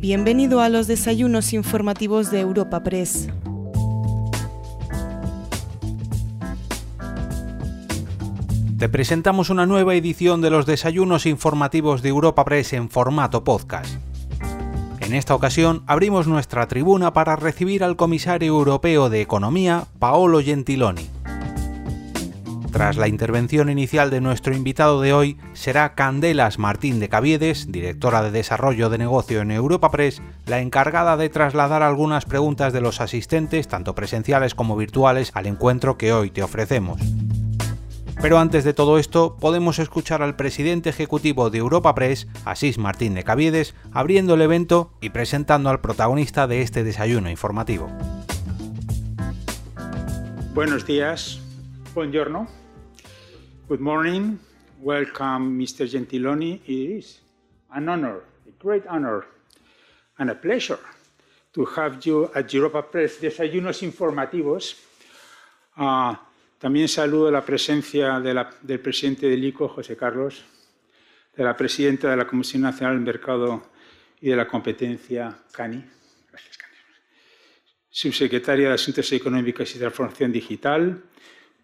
Bienvenido a los desayunos informativos de Europa Press. Te presentamos una nueva edición de los desayunos informativos de Europa Press en formato podcast. En esta ocasión abrimos nuestra tribuna para recibir al comisario europeo de Economía, Paolo Gentiloni. Tras la intervención inicial de nuestro invitado de hoy, será Candelas Martín de Caviedes, directora de Desarrollo de Negocio en Europa Press, la encargada de trasladar algunas preguntas de los asistentes, tanto presenciales como virtuales, al encuentro que hoy te ofrecemos. Pero antes de todo esto, podemos escuchar al presidente ejecutivo de Europa Press, Asís Martín de Caviedes, abriendo el evento y presentando al protagonista de este desayuno informativo. Buenos días, buongiorno, good morning, welcome Mr. Gentiloni. It is an honor, a great honor, and a pleasure to have you at Europa Press Desayunos Informativos. Uh, También saludo la presencia de la, del presidente del ICO, José Carlos, de la presidenta de la Comisión Nacional del Mercado y de la Competencia, Cani. Gracias, Cani. Subsecretaria de Asuntos Económicos y Transformación Digital,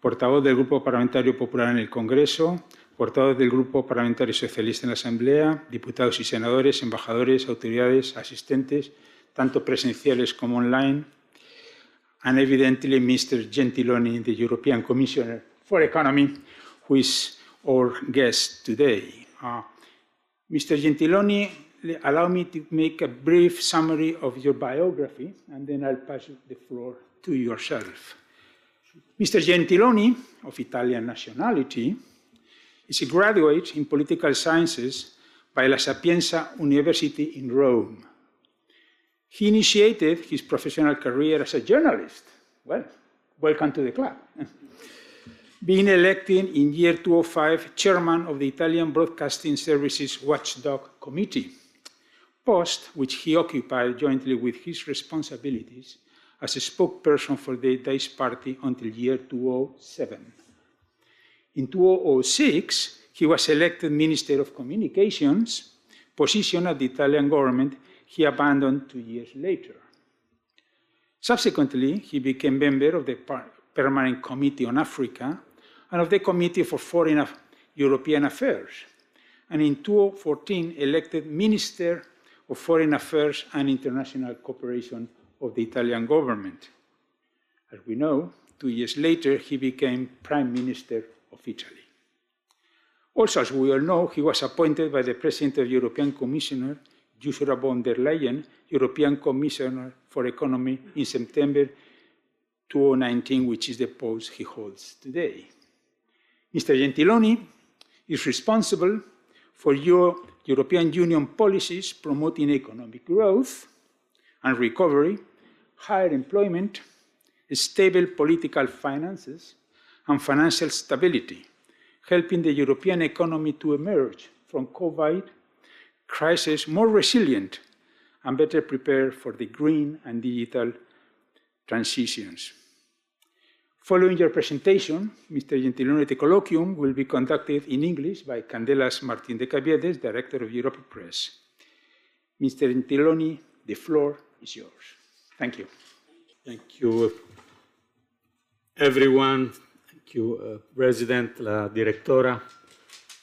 portavoz del Grupo Parlamentario Popular en el Congreso, portavoz del Grupo Parlamentario Socialista en la Asamblea, diputados y senadores, embajadores, autoridades, asistentes, tanto presenciales como online, and evidently Mr. Gentiloni, the European Commissioner for Economy, who is our guest today. Uh, Mr. Gentiloni, allow me to make a brief summary of your biography, and then I'll pass the floor to yourself. Mr. Gentiloni, of Italian nationality, is a graduate in political sciences by La Sapienza University in Rome. He initiated his professional career as a journalist. Well, welcome to the club. Being elected in year 2005 chairman of the Italian Broadcasting Services Watchdog Committee, post which he occupied jointly with his responsibilities as a spokesperson for the Daisy Party until year 2007. In 2006, he was elected Minister of Communications, position at the Italian government he abandoned two years later. Subsequently, he became member of the Permanent Committee on Africa and of the Committee for Foreign Af European Affairs, and in 2014 elected Minister of Foreign Affairs and International Cooperation of the Italian government. As we know, two years later, he became Prime Minister of Italy. Also, as we all know, he was appointed by the President of the European Commissioner Ursula von der Leyen, European Commissioner for Economy, in September 2019, which is the post he holds today. Mr. Gentiloni is responsible for your European Union policies promoting economic growth and recovery, higher employment, stable political finances, and financial stability, helping the European economy to emerge from COVID crisis more resilient and better prepared for the green and digital transitions. Following your presentation, Mr. Gentiloni, the colloquium will be conducted in English by Candelas Martin de Caviedes, Director of Europe Press. Mr. Gentiloni, the floor is yours. Thank you. Thank you, everyone. Thank you, uh, President, La Directora,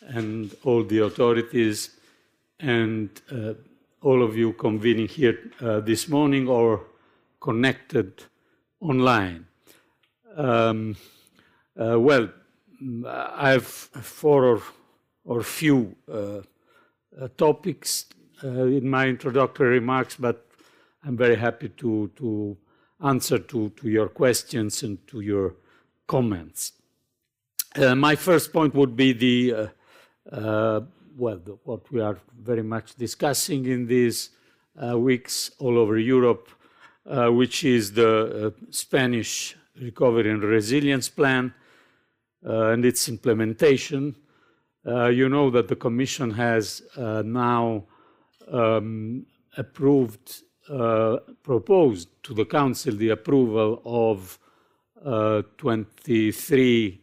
and all the authorities and uh, all of you convening here uh, this morning or connected online. Um, uh, well, I have four or, or few uh, uh, topics in my introductory remarks, but I'm very happy to, to answer to, to your questions and to your comments. my first point would be the well, the, what we are very much discussing in these uh, weeks all over Europe, uh, which is the uh, Spanish Recovery and Resilience Plan uh, and its implementation. Uh, you know that the Commission has uh, now um, approved, proposed to the Council the approval of 23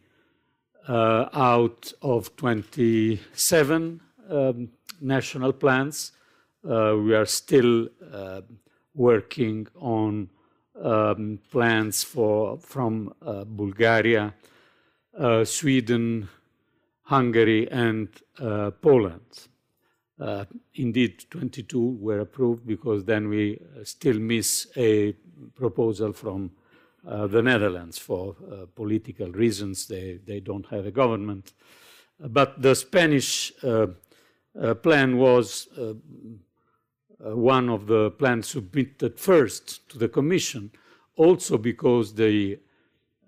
uh, out of 27 um, national plans uh, we are still uh, working on um, plans for from uh, Bulgaria, uh, Sweden, Hungary, and uh, Poland. Uh, indeed, 22 were approved because then we still miss a proposal from uh, the Netherlands for uh, political reasons. They, they don't have a government. But the Spanish uh, plan was one of the plans submitted first to the Commission, also because the,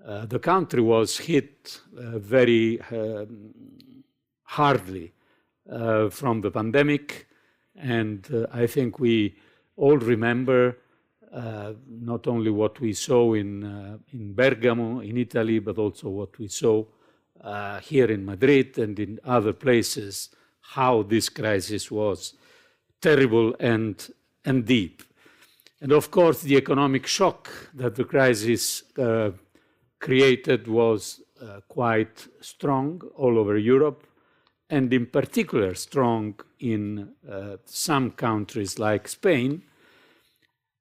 the country was hit very um, hardly uh, from the pandemic. And uh, I think we all remember uh, not only what we saw in, uh, in Bergamo, in Italy, but also what we saw here in Madrid and in other places, how this crisis was terrible and, and deep. And of course, the economic shock that the crisis created was uh, quite strong all over Europe, and in particular strong in uh, some countries like Spain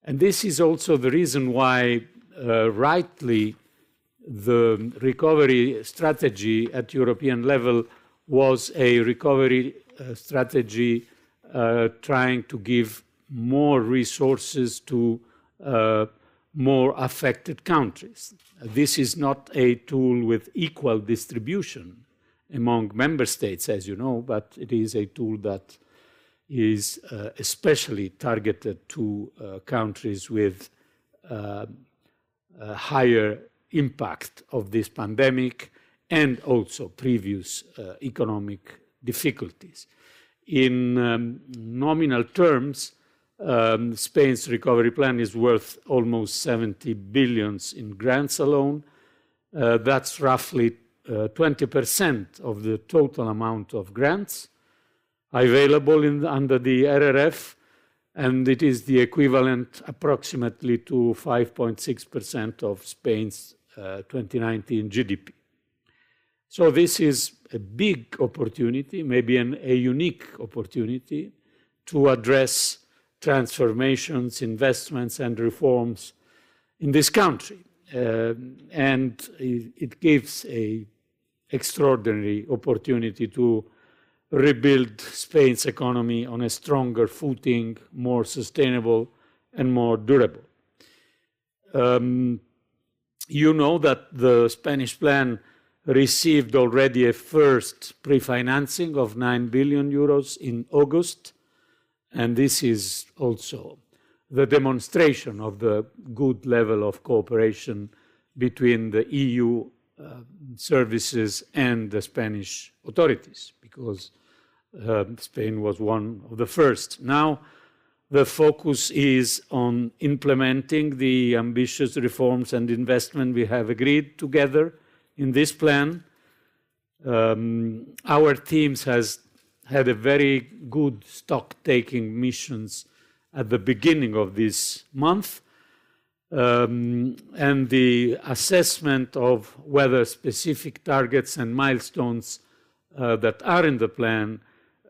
and this is also the reason why, uh, rightly, the recovery strategy at European level was a recovery uh, strategy uh, trying to give more resources to uh, more affected countries. This is not a tool with equal distribution among member states, as you know, but it is a tool that is uh, especially targeted to uh, countries with uh, higher impact of this pandemic and also previous uh, economic difficulties. In um, nominal terms, um, Spain's recovery plan is worth almost 70 billions in grants alone. Uh, that's roughly 20% uh, of the total amount of grants available in, under the RRF, and it is the equivalent approximately to 5.6% of Spain's uh, 2019 GDP. So this is a big opportunity, maybe an, a unique opportunity to address transformations, investments, and reforms in this country. Uh, and it, it gives a extraordinary opportunity to rebuild Spain's economy on a stronger footing, more sustainable, and more durable. Um, you know that the Spanish plan received already a first pre financing of 9 billion euros in August, and this is also the demonstration of the good level of cooperation between the EU services and the Spanish authorities, because uh, Spain was one of the first. Now, the focus is on implementing the ambitious reforms and investment we have agreed together in this plan. Um, our teams has had a very good stock-taking missions at the beginning of this month, um, and the assessment of whether specific targets and milestones uh, that are in the plan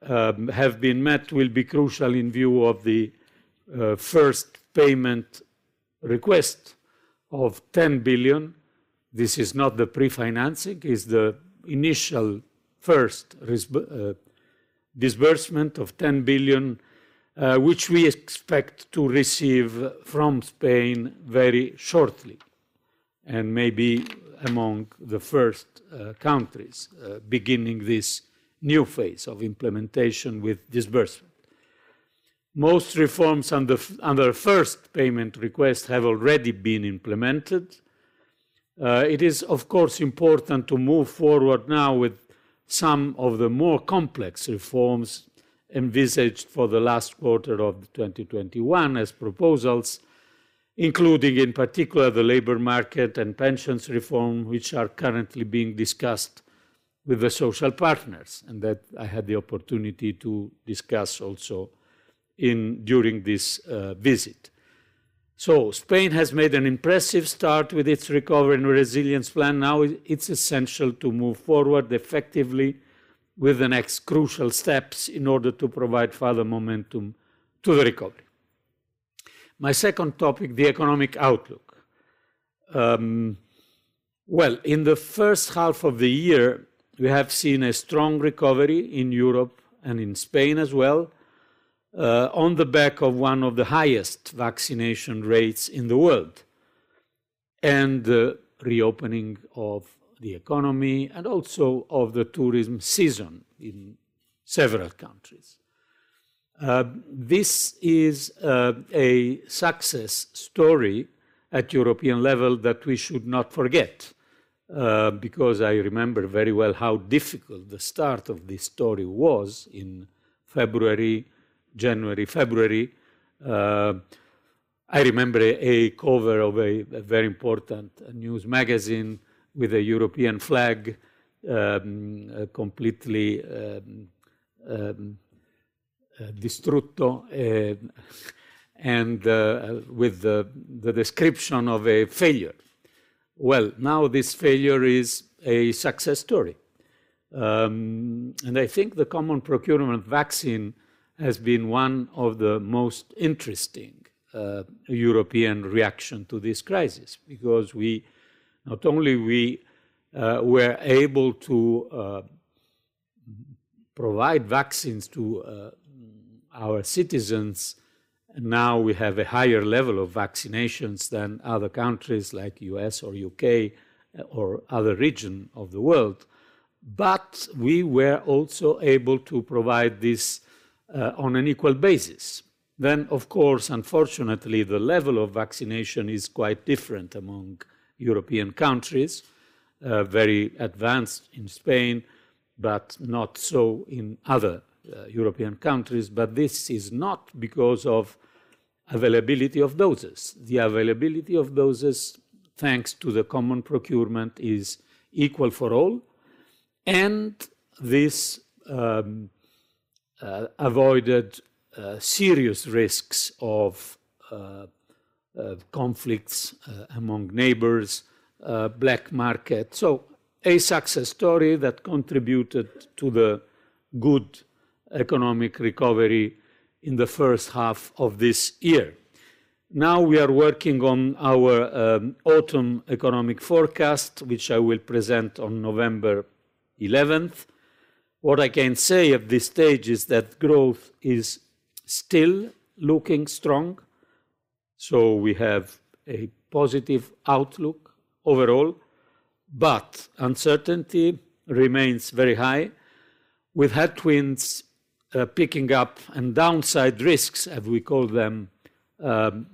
um, have been met will be crucial in view of the uh, first payment request of 10 billion. This is not the pre-financing, it's the initial first uh, disbursement of 10 billion, uh, which we expect to receive from Spain very shortly, and maybe among the first uh, countries uh, beginning this new phase of implementation with disbursement. Most reforms under, under first payment request have already been implemented. Uh, it is, of course, important to move forward now with some of the more complex reforms envisaged for the last quarter of 2021 as proposals, including in particular the labor market and pensions reform, which are currently being discussed with the social partners, and that I had the opportunity to discuss also in, during this uh, visit. So, Spain has made an impressive start with its recovery and resilience plan. Now it's essential to move forward effectively with the next crucial steps in order to provide further momentum to the recovery. My second topic, the economic outlook. Um, well, in the first half of the year, we have seen a strong recovery in Europe and in Spain as well, uh, on the back of one of the highest vaccination rates in the world and the reopening of the economy and also of the tourism season in several countries. Uh, this is uh, a success story at European level that we should not forget. Uh, because I remember very well how difficult the start of this story was in February, January, February. Uh, I remember a, cover of a, a, very important news magazine with a European flag um, completely um, um, uh, distrutto uh, and uh, with the, the description of a failure. Well, now this failure is a success story. Um, and I think the common procurement vaccine has been one of the most interesting uh, European reaction to this crisis because we not only we uh, were able to uh, provide vaccines to uh, our citizens now we have a higher level of vaccinations than other countries like US or UK uh, or other region of the world. But we were also able to provide this uh, on an equal basis. Then, of course, unfortunately, the level of vaccination is quite different among European countries, uh, very advanced in Spain, but not so in other uh, European countries. But this is not because of availability of doses. The availability of doses, thanks to the common procurement, is equal for all, and this um, uh, avoided uh, serious risks of uh, conflicts uh, among neighbors, uh, black market. So, a success story that contributed to the good economic recovery in the first half of this year. Now we are working on our um, autumn economic forecast, which I will present on November 11th. What I can say at this stage is that growth is still looking strong. So we have a positive outlook overall, but uncertainty remains very high, with headwinds uh, picking up and downside risks, as we call them, um,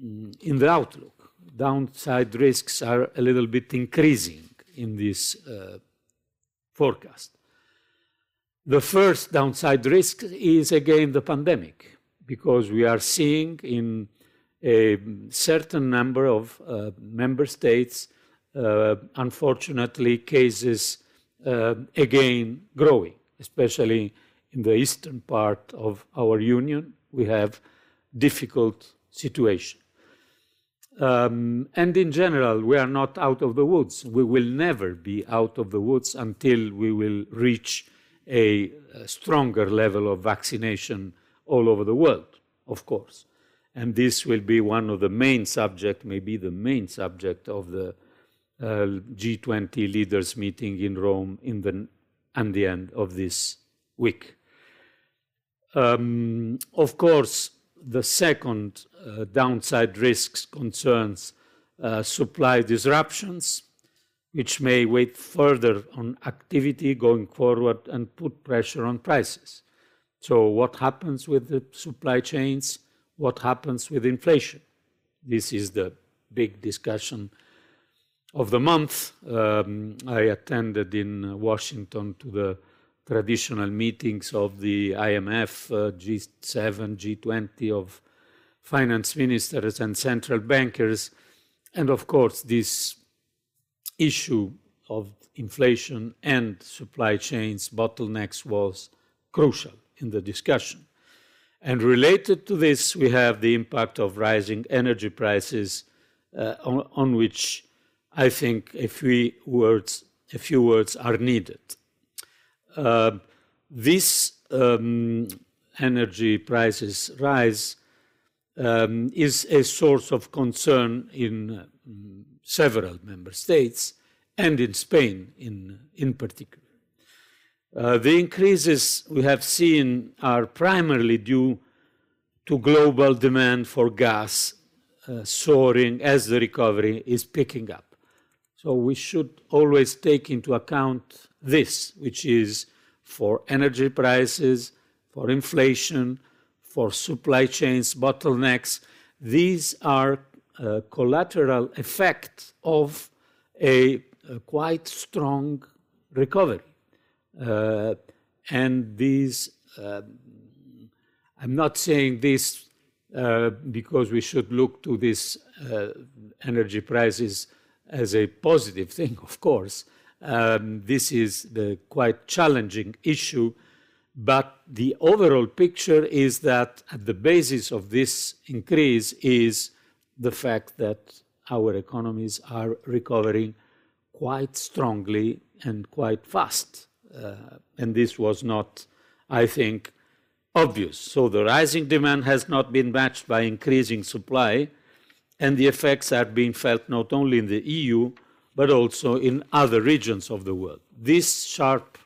in the outlook. Downside risks are a little bit increasing in this uh, forecast. The first downside risk is again the pandemic, because we are seeing in a certain number of uh, member states, uh, unfortunately, cases uh, again growing, especially in the eastern part of our union, we have difficult situation. Um, and in general, we are not out of the woods. We will never be out of the woods until we will reach a, a stronger level of vaccination all over the world, of course. And this will be one of the main subject, maybe the main subject of the uh, G20 leaders meeting in Rome in the, at the end of this week. Um, of course, the second uh, downside risks concerns uh, supply disruptions, which may wait further on activity going forward and put pressure on prices. So, what happens with the supply chains? What happens with inflation? This is the big discussion of the month. Um, I attended in Washington to the traditional meetings of the IMF, uh, G7, G20, of finance ministers and central bankers. And of course, this issue of inflation and supply chains bottlenecks was crucial in the discussion. And related to this, we have the impact of rising energy prices, uh, on, on, which I think a few words, a few words are needed. Uh, this um, energy prices rise um, is a source of concern in um, several member states and in Spain in, in particular. Uh, the increases we have seen are primarily due to global demand for gas uh, soaring as the recovery is picking up. So we should always take into account this, which is for energy prices, for inflation, for supply chains bottlenecks. These are uh, collateral effects of a, a, quite strong recovery. Uh, and these, uh, I'm not saying this uh, because we should look to these energy prices as a positive thing, of course. Um, this is the quite challenging issue, but the overall picture is that at the basis of this increase is the fact that our economies are recovering quite strongly and quite fast. Uh, and this was not, I think, obvious. So the rising demand has not been matched by increasing supply, and the effects are being felt not only in the EU, but also in other regions of the world. This sharp,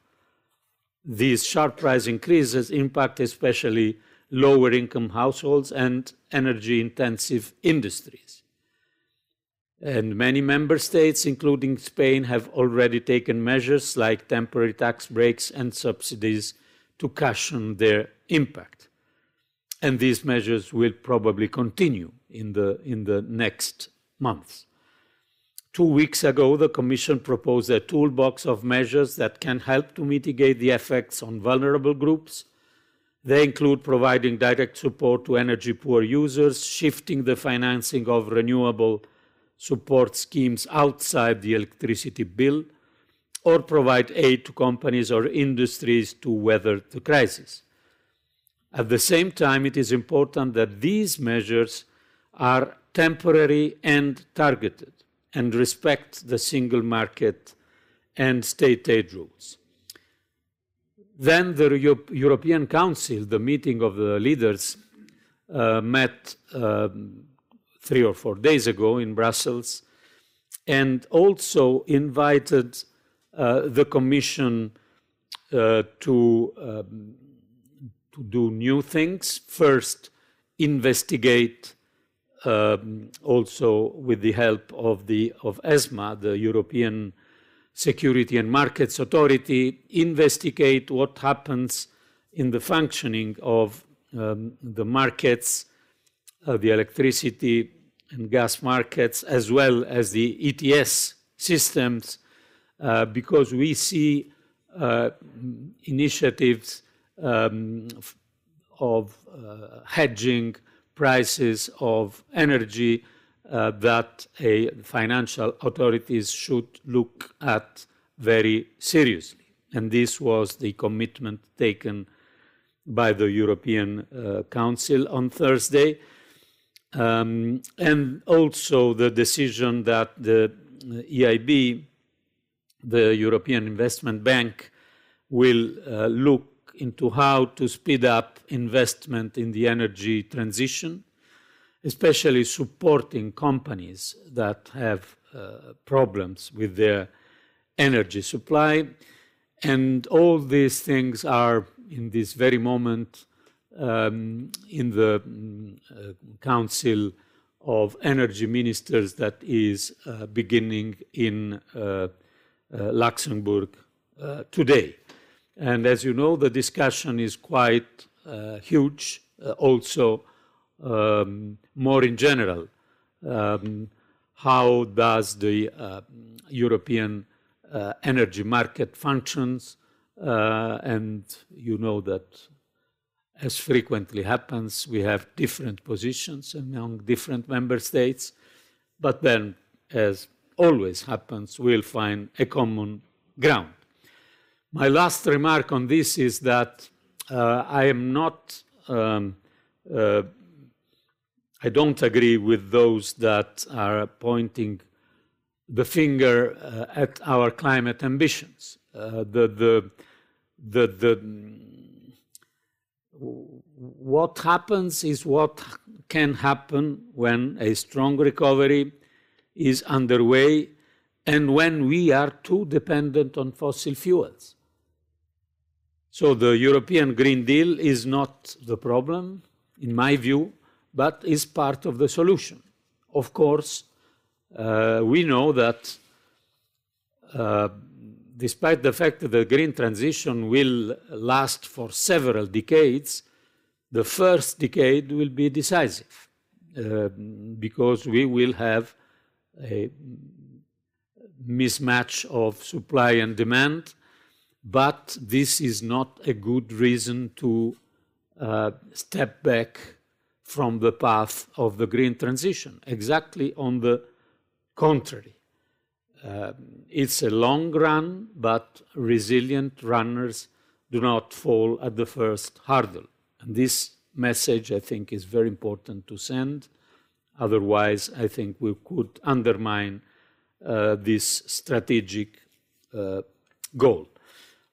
these sharp price increases impact especially lower income households and energy intensive industries. And many member states, including Spain, have already taken measures like temporary tax breaks and subsidies to cushion their impact. And these measures will probably continue in the, in the next months. Two weeks ago, the Commission proposed a toolbox of measures that can help to mitigate the effects on vulnerable groups. They include providing direct support to energy poor users, shifting the financing of renewable support schemes outside the electricity bill, or provide aid to companies or industries to weather the crisis. At the same time, it is important that these measures are temporary and targeted and respect the single market and state aid rules. Then the European Council, the meeting of the leaders, uh, met um, three or four days ago in Brussels and also invited uh, the Commission uh, to, um, to do new things. First, investigate um, also with the help of the of ESMA, the European Security and Markets Authority, investigate what happens in the functioning of um, the markets, the electricity and gas markets, as well as the ETS systems, uh, because we see uh, initiatives um, of uh, hedging prices of energy uh, that a financial authorities should look at very seriously. And this was the commitment taken by the European uh, Council on Thursday. Um, and also the decision that the EIB, the European Investment Bank, will uh, look into how to speed up investment in the energy transition, especially supporting companies that have uh, problems with their energy supply. And all these things are, in this very moment, um, in the mm, uh, Council of Energy Ministers that is uh, beginning in uh, uh, Luxembourg uh, today. And as you know, the discussion is quite huge, also um, more in general. Um, how does the European energy market functions? And you know that as frequently happens, we have different positions among different member states. But then, as always happens, we'll find a common ground. My last remark on this is that uh, I am not, um, uh, I don't agree with those that are pointing the finger uh, at our climate ambitions. Uh, the, the, the, the, what happens is what can happen when a strong recovery is underway and when we are too dependent on fossil fuels. So the European Green Deal is not the problem, in my view, but is part of the solution. Of course, uh, we know that uh, despite the fact that the green transition will last for several decades, the first decade will be decisive uh, because we will have a mismatch of supply and demand, but this is not a good reason to uh, step back from the path of the green transition. Exactly on the contrary. Uh, it's a long run, but resilient runners do not fall at the first hurdle. And this message, I think, is very important to send. Otherwise, I think we could undermine uh, this strategic uh, goal.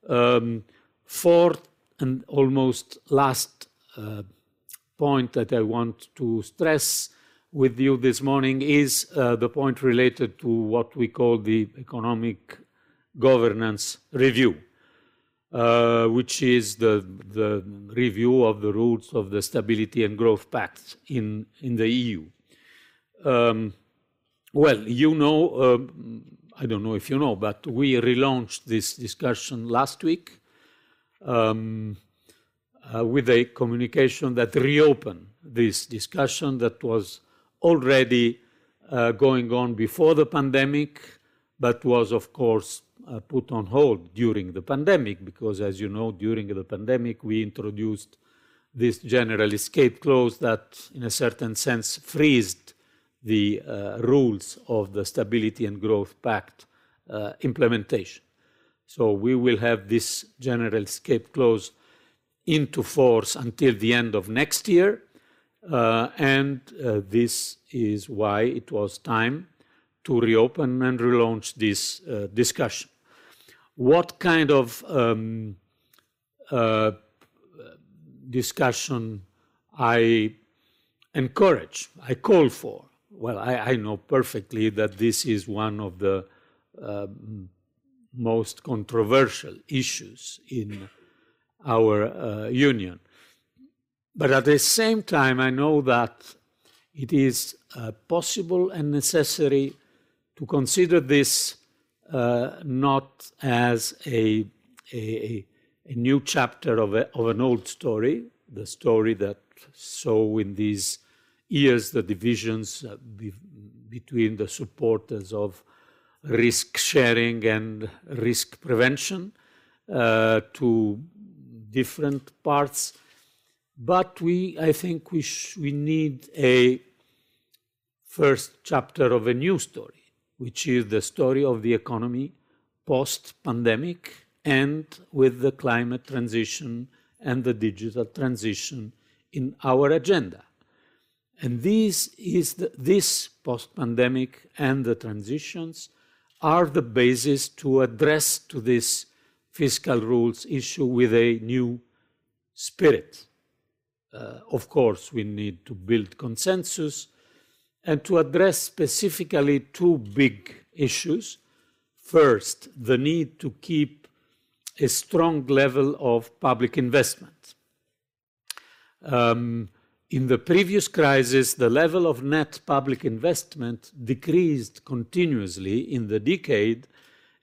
Um, fourth and almost last uh, point that I want to stress with you this morning is uh, the point related to what we call the economic governance review, uh, which is the, the review of the rules of the Stability and Growth Pact in, in the EU. Um, well, you know, um, I don't know if you know, but we relaunched this discussion last week um, uh, with a communication that reopened this discussion that was already uh, going on before the pandemic, but was, of course, uh, put on hold during the pandemic, because as you know, during the pandemic, we introduced this general escape clause that, in a certain sense, freezed the uh, rules of the Stability and Growth Pact uh, implementation. So we will have this general escape clause into force until the end of next year. Uh, and uh, this is why it was time to reopen and relaunch this uh, discussion. What kind of um, uh, discussion I encourage, I call for? well, I, I, know perfectly that this is one of the uh, most controversial issues in our uh, union. But at the same time, I know that it is uh, possible and necessary to consider this uh, not as a, a, a, new chapter of, a, of an old story, the story that saw in these years the divisions uh, be, between the supporters of risk sharing and risk prevention uh, to different parts. But we, I think, we, we need a first chapter of a new story, which is the story of the economy post pandemic and with the climate transition and the digital transition in our agenda. And this is the, this post-pandemic and the transitions are the basis to address to this fiscal rules issue with a new spirit. Uh, of course, we need to build consensus and to address specifically two big issues. First, the need to keep a strong level of public investment. Um, in the previous crisis, the level of net public investment decreased continuously in the decade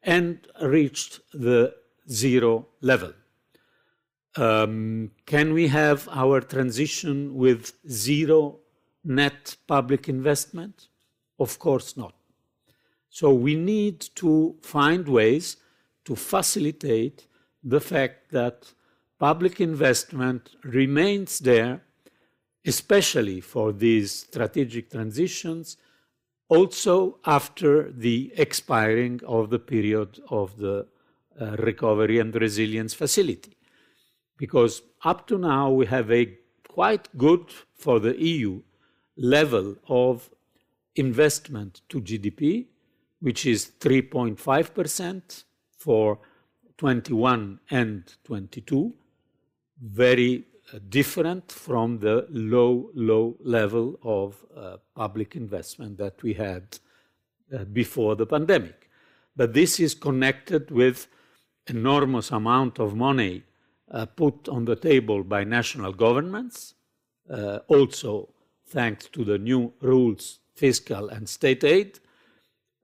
and reached the zero level. Um, can we have our transition with zero net public investment? Of course not. So we need to find ways to facilitate the fact that public investment remains there especially for these strategic transitions, also after the expiring of the period of the uh, recovery and resilience facility. Because up to now, we have a quite good for the EU level of investment to GDP, which is 3.5% for 21 and 22, very uh, different from the low, low level of uh, public investment that we had uh, before the pandemic. But this is connected with enormous amount of money put on the table by national governments, uh, also thanks to the new rules, fiscal and state aid,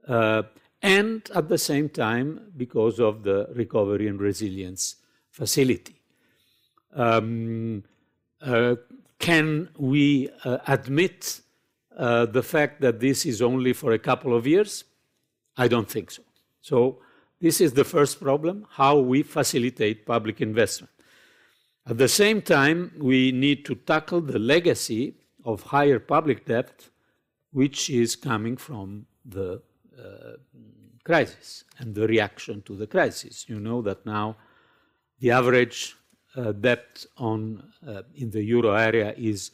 uh, and at the same time because of the recovery and resilience facility. Um, uh, can we uh, admit uh, the fact that this is only for a couple of years? I don't think so. So, this is the first problem how we facilitate public investment. At the same time, we need to tackle the legacy of higher public debt, which is coming from the uh, crisis and the reaction to the crisis. You know that now the average uh, debt on, uh, in the euro area is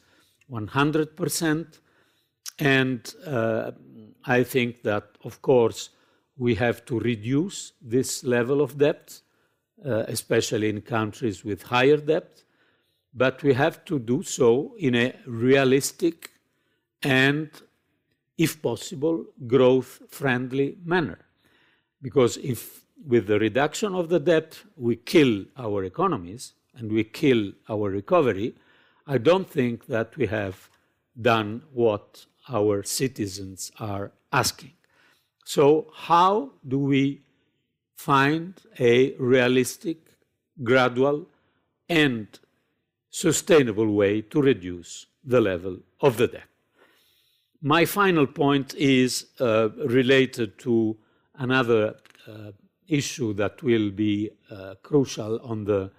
100%. And uh, I think that, of course, we have to reduce this level of debt, uh, especially in countries with higher debt, but we have to do so in a realistic and, if possible, growth friendly manner. Because if with the reduction of the debt we kill our economies and we kill our recovery, I don't think that we have done what our citizens are asking. So, how do we find a realistic, gradual, and sustainable way to reduce the level of the debt? My final point is uh, related to another uh, issue that will be uh, crucial on the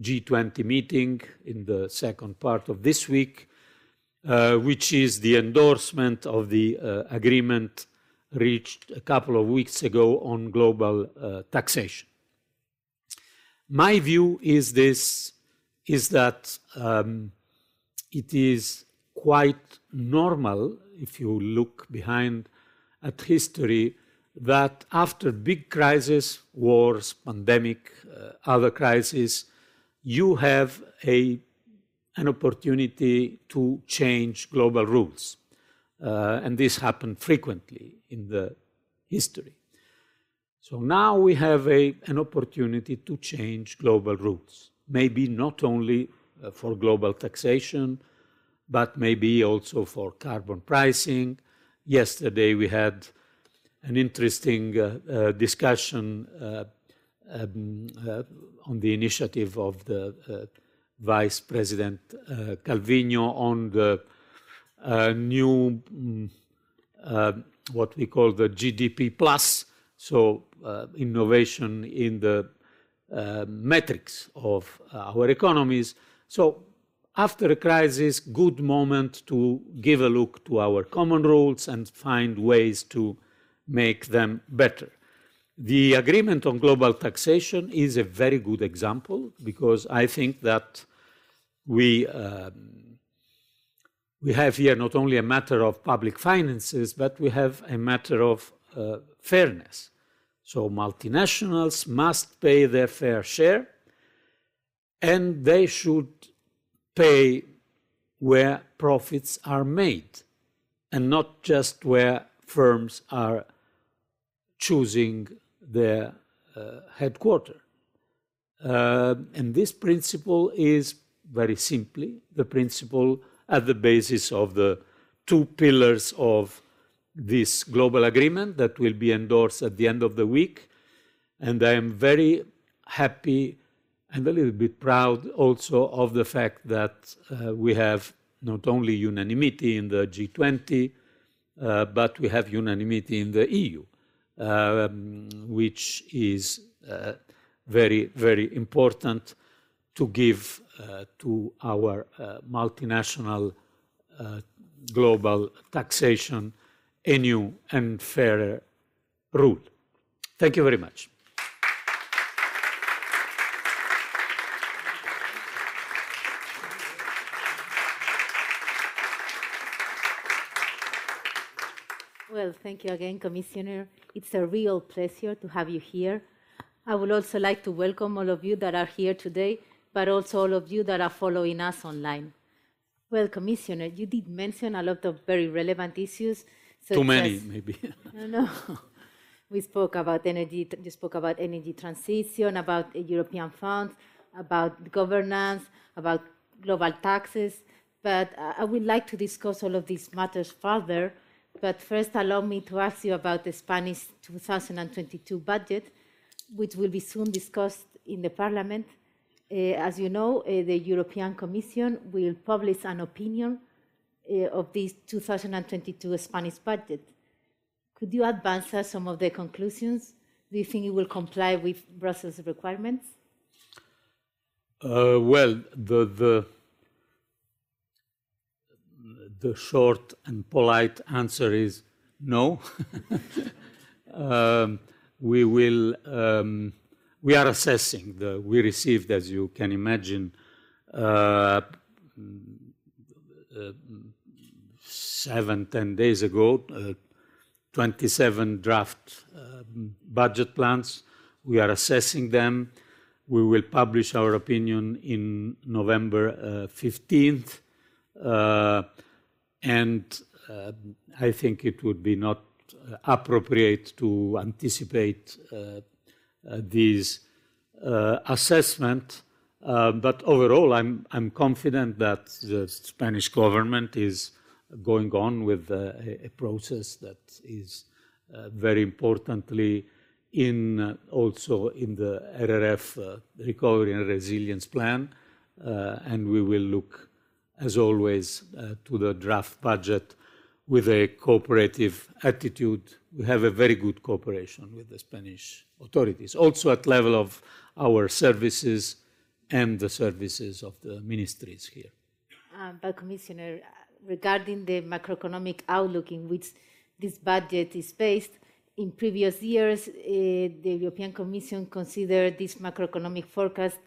G20 meeting in the second part of this week, uh, which is the endorsement of the uh, agreement reached a couple of weeks ago on global uh, taxation. My view is this is that um, it is quite normal if you look behind at history that after big crises, wars, pandemic, uh, other crises, you have a, an opportunity to change global rules. Uh, and this happened frequently in the history. So now we have a, an opportunity to change global rules, maybe not only uh, for global taxation, but maybe also for carbon pricing. Yesterday we had an interesting uh, uh discussion uh, um, uh, on the initiative of the Vice President Calviño on the new um, what we call the GDP plus, so uh, innovation in the uh, metrics of uh, our economies. So after a crisis, good moment to give a look to our common rules and find ways to make them better. The agreement on global taxation is a very good example because I think that we um, we have here not only a matter of public finances, but we have a matter of uh, fairness. So multinationals must pay their fair share, and they should pay where profits are made, and not just where firms are choosing their uh, headquarters. Uh, and this principle is very simply the principle at the basis of the two pillars of this global agreement that will be endorsed at the end of the week. And I am very happy and a little bit proud also of the fact that uh, we have not only unanimity in the G20, uh, but we have unanimity in the EU, um, which is uh, very, very important to give uh, to our uh, multinational uh, global taxation a new and fairer rule. Thank you very much. Well, thank you again, Commissioner. It's a real pleasure to have you here. I would also like to welcome all of you that are here today but also all of you that are following us online. Well, Commissioner, you did mention a lot of very relevant issues. Too many, maybe. no, no. We spoke about energy, you spoke about energy transition, about European funds, about governance, about global taxes. But I would like to discuss all of these matters further. But first, allow me to ask you about the Spanish 2022 budget, which will be soon discussed in the Parliament. Uh, as you know, uh, the European Commission will publish an opinion uh, of this 2022 Spanish budget. Could you advance us some of the conclusions? Do you think it will comply with Brussels requirements? Uh, well, the, the, the short and polite answer is no. um, we will. Um, we are assessing. The, we received, as you can imagine, uh, uh, seven, ten days ago, uh, 27 draft um, budget plans. We are assessing them. We will publish our opinion in November uh, 15th. Uh, and uh, I think it would be not appropriate to anticipate these assessment. but overall, I'm, I'm confident that the Spanish government is going on with a, a process that is uh, very importantly in uh, also in the RRF uh, recovery and resilience plan, and we will look, as always, to the draft budget with a cooperative attitude. We have a very good cooperation with the Spanish authorities, also at level of our services and the services of the ministries here. Um, but Commissioner, regarding the macroeconomic outlook in which this budget is based, in previous years, uh, the European Commission considered this macroeconomic forecast,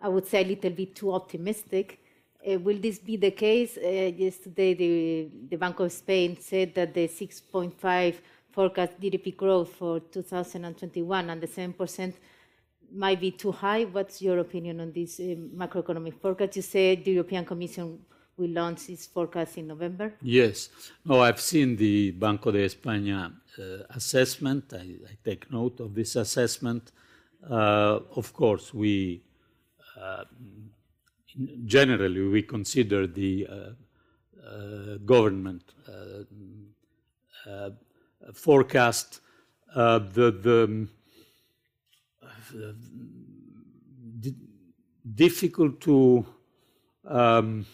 I would say, a little bit too optimistic. Uh, will this be the case? Uh, yesterday, the, the Bank of Spain said that the 6.5 forecast GDP growth for 2021 and the 7% might be too high. What's your opinion on this uh, macroeconomic forecast? You said the European Commission will launch its forecast in November? Yes. No, I've seen the Banco de España uh, assessment. I, I, take note of this assessment. Uh, of course, we uh, generally we consider the uh, uh, government uh, forecast the, the, the difficult to um,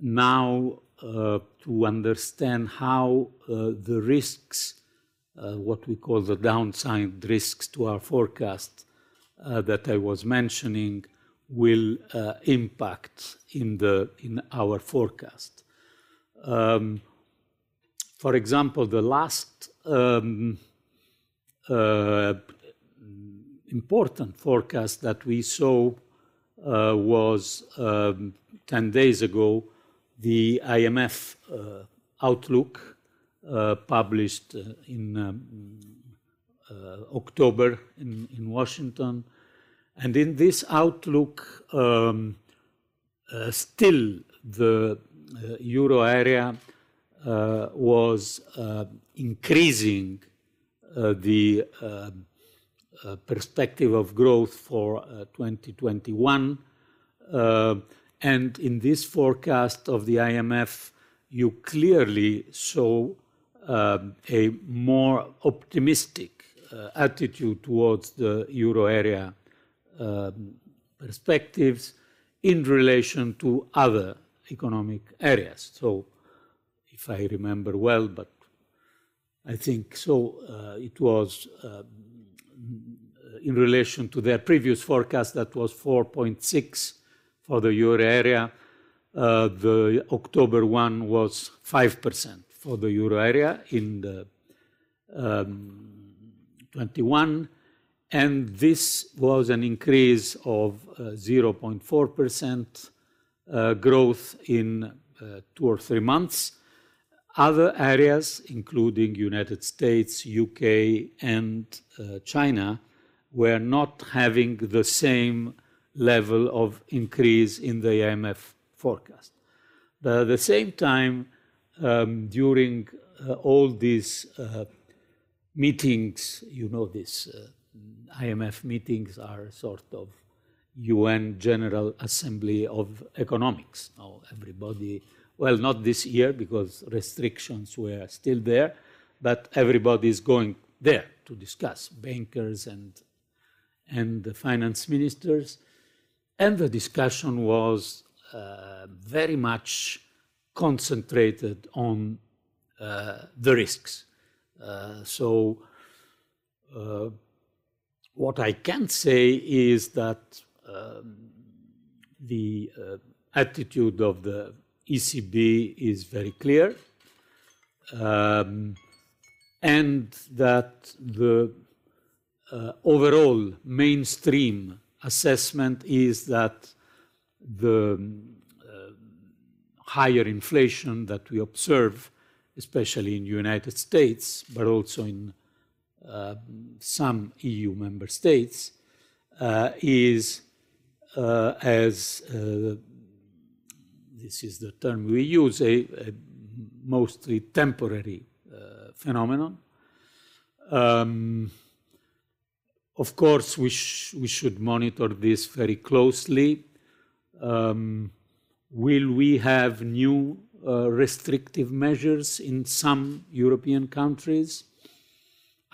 now uh, to understand how uh, the risks, uh, what we call the downside risks to our forecast that I was mentioning, will uh, impact in, the, in our forecast. Um, for example, the last um, uh, important forecast that we saw was um, 10 days ago the IMF uh, outlook uh, published uh, in um, October in, in, Washington. And in this outlook, um, still the euro area was increasing the uh, perspective of growth for uh, 2021. Uh, and in this forecast of the IMF, you clearly saw uh, a more optimistic uh, attitude towards the euro area um, perspectives in relation to other economic areas. So, if I remember well, but I think so, uh, it was uh, in relation to their previous forecast that was 4.6 for the euro area. Uh, the October one was 5% for the euro area in the um, 21, and this was an increase of uh, 0.4% uh, growth in uh, two or three months. Other areas, including United States, UK, and uh, China, were not having the same level of increase in the IMF forecast. But at the same time, um, during uh, all these uh, meetings, you know, these uh, IMF meetings are sort of UN General Assembly of Economics. Now, everybody, well, not this year because restrictions were still there, but everybody is going there to discuss, bankers and, and the finance ministers. And the discussion was uh, very much concentrated on uh, the risks. Uh, so, uh, what I can say is that um, the uh, attitude of the ECB is very clear, um, and that the uh, overall mainstream assessment is that the uh, higher inflation that we observe, especially in the United States, but also in some EU member states, uh, is uh, as uh, this is the term we use, a, a mostly temporary uh, phenomenon. Um, of course, we, sh we should monitor this very closely. Um, will we have new uh, restrictive measures in some European countries?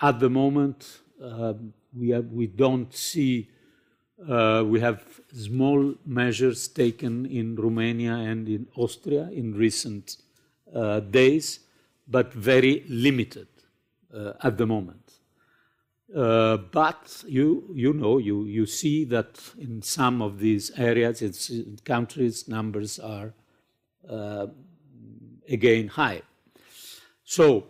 At the moment, uh, we, have, we don't see uh, we have small measures taken in Romania and in Austria in recent uh, days, but very limited uh, at the moment. Uh, but you, you know, you, you see that in some of these areas, in countries, numbers are uh, again high. So,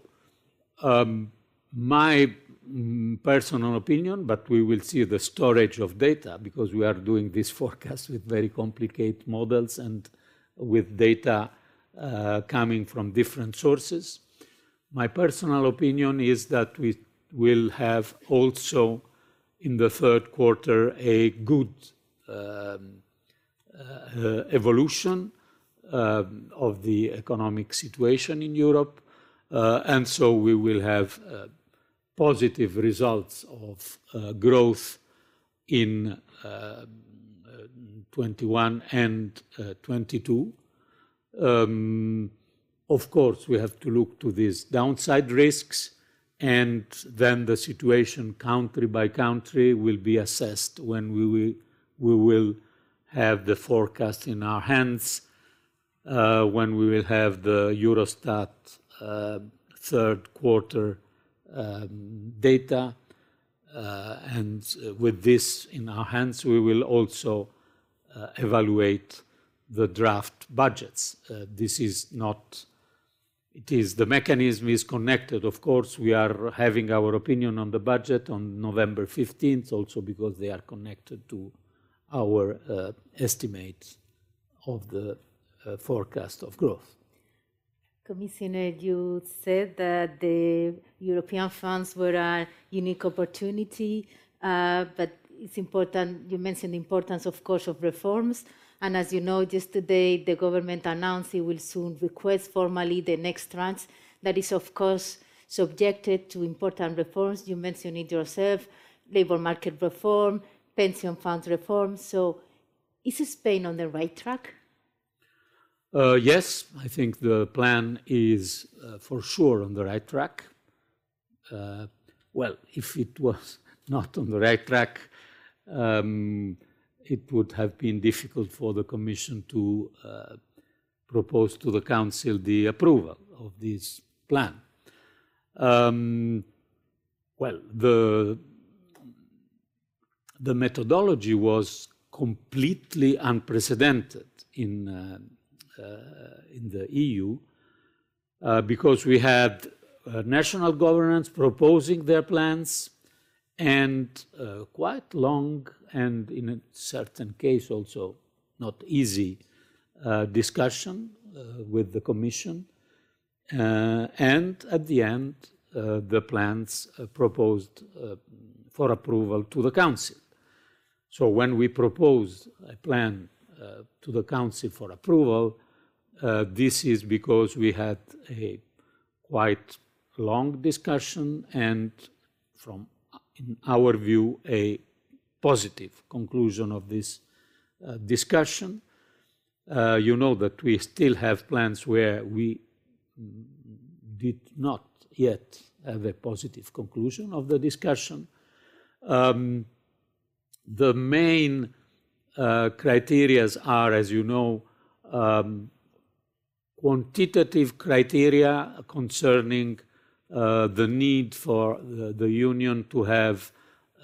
um, my Mm, personal opinion, but we will see the storage of data because we are doing this forecast with very complicated models and with data uh, coming from different sources. My personal opinion is that we will have also in the third quarter a good um, uh, evolution um, of the economic situation in Europe. Uh, and so we will have uh, positive results of uh, growth in uh, 21 and uh, 22. Um, of course, we have to look to these downside risks, and then the situation country by country will be assessed when we will, we will have the forecast in our hands, when we will have the Eurostat third quarter um, data. Uh, and with this in our hands, we will also uh, evaluate the draft budgets. Uh, this is not, it is, the mechanism is connected. Of course, we are having our opinion on the budget on November 15th, also because they are connected to our uh, estimate of the uh, forecast of growth. Commissioner, you said that the European funds were a unique opportunity, uh, but it's important, you mentioned the importance, of course, of reforms. And as you know, just today, the government announced it will soon request formally the next tranche that is, of course, subjected to important reforms. You mentioned it yourself, labor market reform, pension funds reform. So is Spain on the right track? Uh, yes, I think the plan is uh, for sure on the right track. Uh, well, if it was not on the right track, um, it would have been difficult for the Commission to uh, propose to the Council the approval of this plan. Um, well, the, the methodology was completely unprecedented in uh, in the EU uh, because we had uh, national governments proposing their plans and quite long and in a certain case also not easy discussion with the Commission. and at the end, the plans proposed for approval to the Council. So when we proposed a plan uh, to the Council for approval, uh, this is because we had a quite long discussion and, from in our view, a positive conclusion of this uh, discussion. Uh, you know that we still have plans where we did not yet have a positive conclusion of the discussion. Um, the main uh, criteria are, as you know, um, quantitative criteria concerning uh, the need for the, the union to have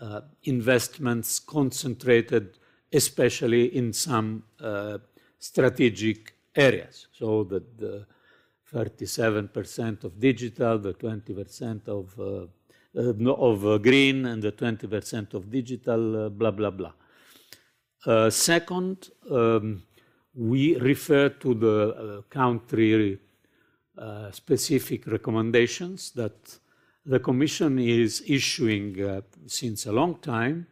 uh, investments concentrated, especially in some uh, strategic areas. So that the 37% of digital, the 20% of uh, uh, of uh, green and the 20% of digital, blah blah blah. second, um, we refer to the country uh, specific recommendations that the Commission is issuing uh, since a long time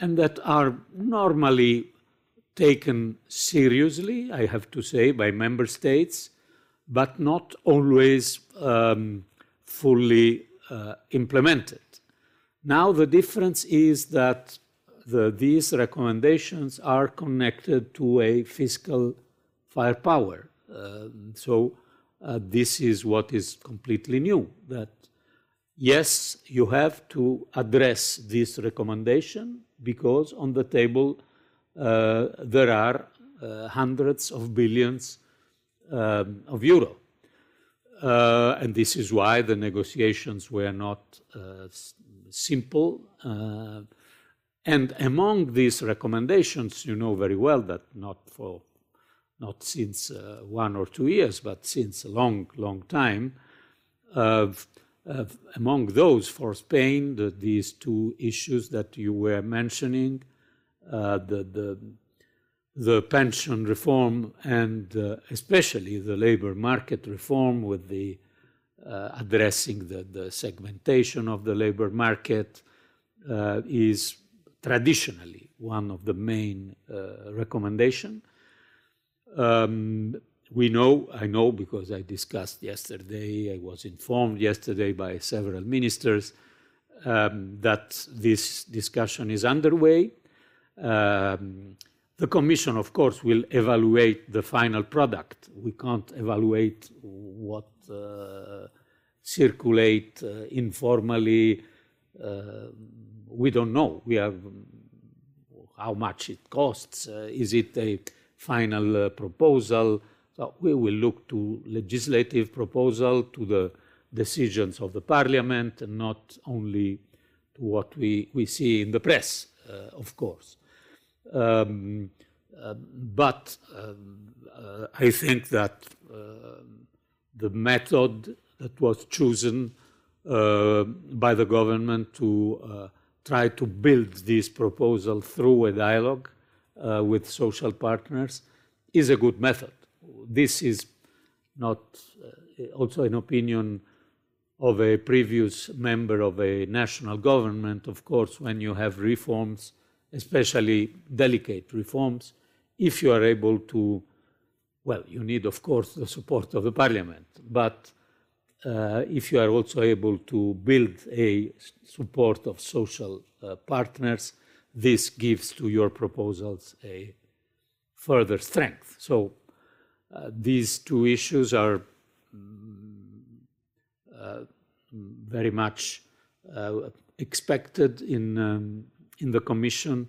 and that are normally taken seriously, I have to say, by member states, but not always um, fully uh, implemented. Now, the difference is that the, these recommendations are connected to a fiscal firepower. Uh, so, uh, this is what is completely new that yes, you have to address this recommendation because on the table uh, there are uh, hundreds of billions um, of euro. Uh, and this is why the negotiations were not uh, simple. And among these recommendations, you know very well that not for not since uh, one or two years, but since a long, long time. Uh, uh, among those for Spain, the, these two issues that you were mentioning, uh, the, the, the, pension reform and uh, especially the labor market reform with the uh, addressing the, the, segmentation of the labor market is traditionally one of the main recommendations. Um, we know, I know because I discussed yesterday, I was informed yesterday by several ministers um, that this discussion is underway. Um, the Commission, of course, will evaluate the final product. We can't evaluate what uh, circulate uh, informally. Uh, we don't know. We have how much it costs. Uh, is it a final uh, proposal. So we will look to legislative proposal, to the decisions of the parliament, and not only to what we, we see in the press, uh, of course. Um, uh, but um, uh, I think that uh, the method that was chosen by the government to try to build this proposal through a dialogue uh, with social partners is a good method. This is not uh, also an opinion of a previous member of a national government. Of course, when you have reforms, especially delicate reforms, if you are able to, well, you need, of course, the support of the parliament, but uh, if you are also able to build a support of social uh, partners, this gives to your proposals a further strength. So uh, these two issues are uh, very much uh, expected in, um, in the Commission,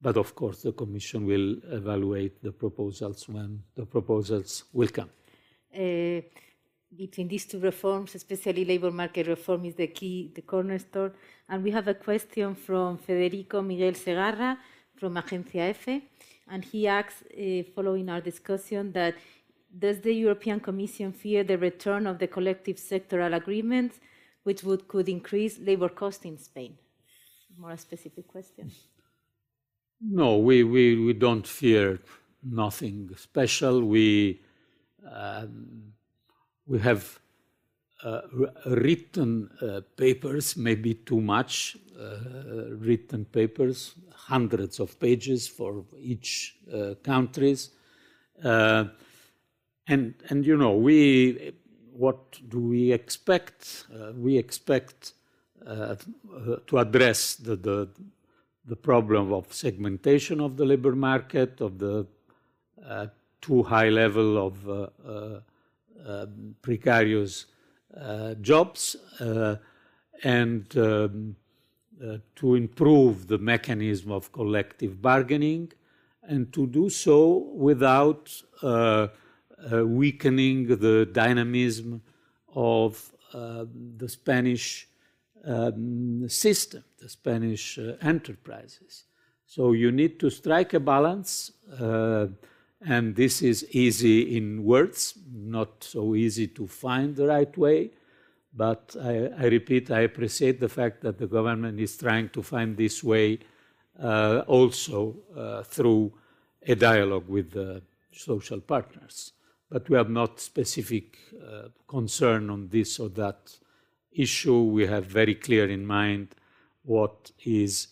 but of course the Commission will evaluate the proposals when the proposals will come. Between these two reforms, especially labor market reform is the key, the cornerstone. And we have a question from Federico Miguel Segarra from Agencia EFE, and he asks, uh, following our discussion, that does the European Commission fear the return of the collective sectoral agreements, which would could increase labor costs in Spain? More a specific question. No, we, we, we don't fear nothing special. We um, we have uh, written uh, papers, maybe too much uh, written papers, hundreds of pages for each uh, countries. Uh, and, and, you know, we, what do we expect? we expect to address the, the, the problem of segmentation of the labor market, of the uh, too high level of uh, uh, precarious jobs, and um, to improve the mechanism of collective bargaining, and to do so without weakening the dynamism of the Spanish um, system, the Spanish uh, enterprises. So you need to strike a balance, uh, and this is easy in words, not so easy to find the right way. But I, I repeat, I appreciate the fact that the government is trying to find this way uh, also uh, through a dialogue with the social partners. But we have not specific uh, concern on this or that issue, we have very clear in mind what is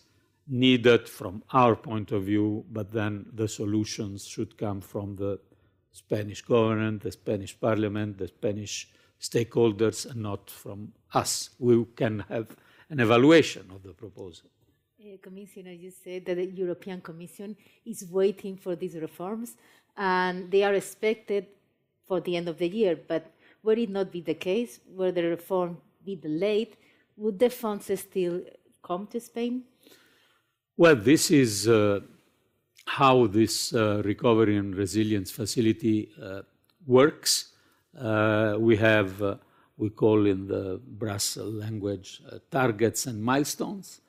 needed from our point of view, but then the solutions should come from the Spanish government, the Spanish parliament, the Spanish stakeholders, and not from us. We can have an evaluation of the proposal. Uh, Commissioner, you said that the European Commission is waiting for these reforms, and they are expected for the end of the year. But would it not be the case where the reform be delayed, would the funds still come to Spain? Well, this is uh, how this uh, recovery and resilience facility uh, works. Uh, we have, uh, we call in the Brussels language, uh, targets and milestones.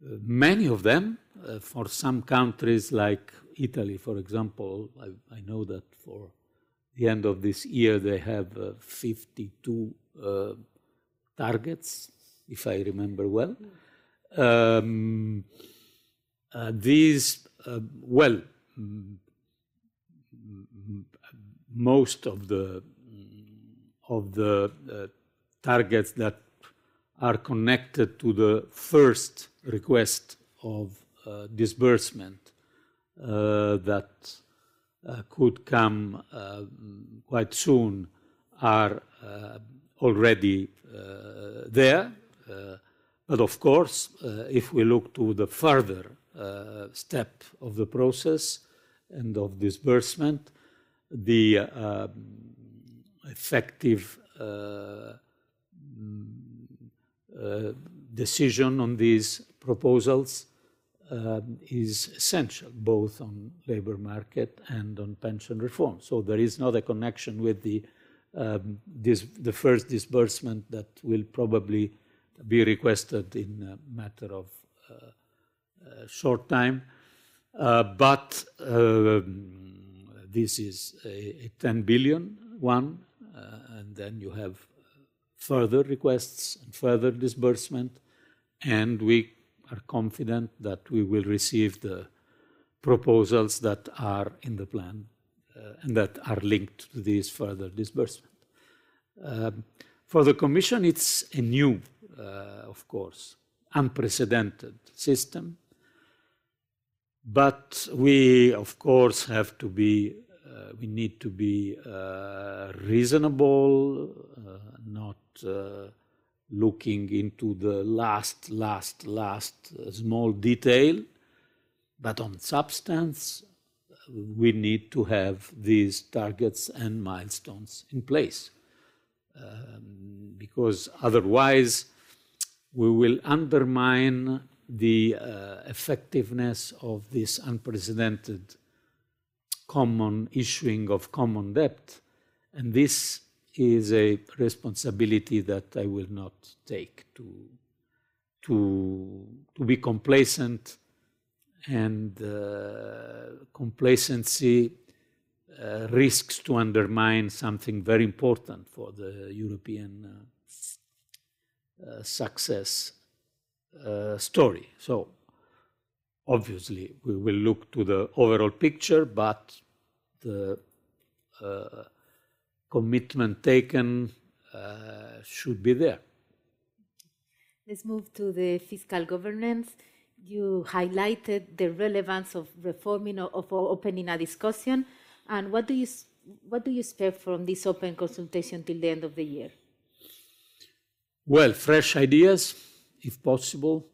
many of them, for some countries like Italy, for example, I, I know that for the end of this year, they have uh, 52 uh, targets, if I remember well. Um, uh, these, uh, well, most of the of the uh, targets that are connected to the first request of uh, disbursement that uh, could come uh, quite soon are uh, already there. But of course, if we look to the further step of the process and of disbursement, the um, effective uh, decision on these proposals um, is essential, both on labor market and on pension reform. So there is not a connection with the um, this, the first disbursement that will probably be requested in a matter of uh, uh, short time. Uh, but um, this is a, a, 10 billion one, and then you have further requests and further disbursement, and we are confident that we will receive the proposals that are in the plan uh, and that are linked to this further disbursement. Um, for the Commission, it's a new, of course, unprecedented system. But we, of course, have to be, uh, we need to be uh, reasonable, uh, not uh, looking into the last, last, last uh, small detail, but on substance, we need to have these targets and milestones in place. Um, because otherwise, we will undermine the uh, effectiveness of this unprecedented common issuing of common debt. And this is a responsibility that I will not take to, to, to be complacent and uh, complacency uh, risks to undermine something very important for the European uh, success uh, story. So, obviously, we will look to the overall picture, but the uh, commitment taken uh, should be there. Let's move to the fiscal governance. You highlighted the relevance of reforming or of opening a discussion. And what do you what do you expect from this open consultation till the end of the year? Well, fresh ideas, if possible.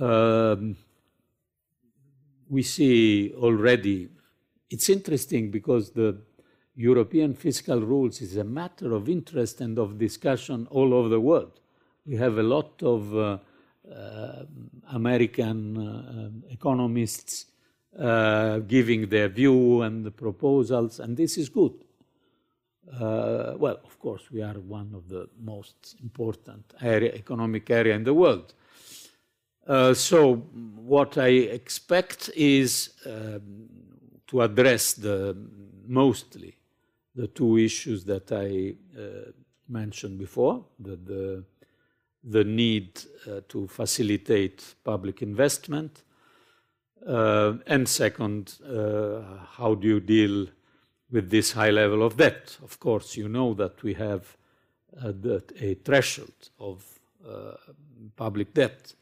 Um, we see already, it's interesting because the European fiscal rules is a matter of interest and of discussion all over the world. We have a lot of uh, uh, American uh, economists uh, giving their view and the proposals, and this is good. Uh, well, of course, we are one of the most important area, economic area in the world. Uh, so, what I expect is um, to address the mostly the two issues that I uh, mentioned before: the the, the need uh, to facilitate public investment, uh, and second, uh, how do you deal with this high level of debt? Of course, you know that we have a threshold of public debt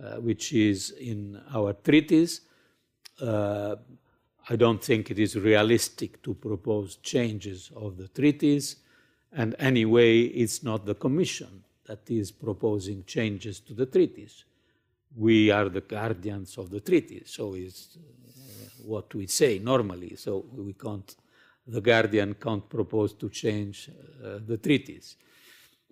uh, which is in our treaties. Uh, I don't think it is realistic to propose changes of the treaties, and anyway, it's not the Commission that is proposing changes to the treaties. We are the guardians of the treaties, so it's uh, what we say normally. So we can't, the guardian can't propose to change uh, the treaties.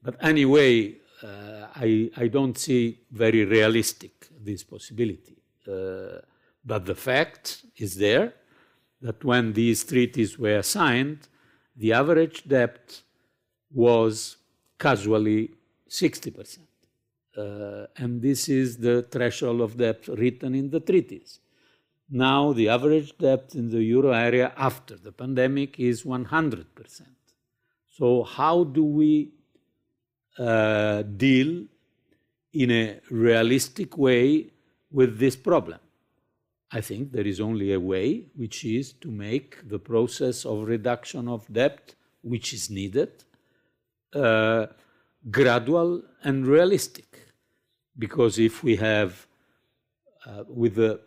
But anyway, uh, I, I don't see very realistic this possibility. Uh, but the fact is there that when these treaties were signed, the average debt was casually 60%. Uh, and this is the threshold of debt written in the treaties. Now, the average debt in the euro area after the pandemic is 100%. So, how do we uh, deal in a realistic way with this problem. I think there is only a way, which is to make the process of reduction of debt, which is needed, uh, gradual and realistic. Because if we have, uh, with the uh,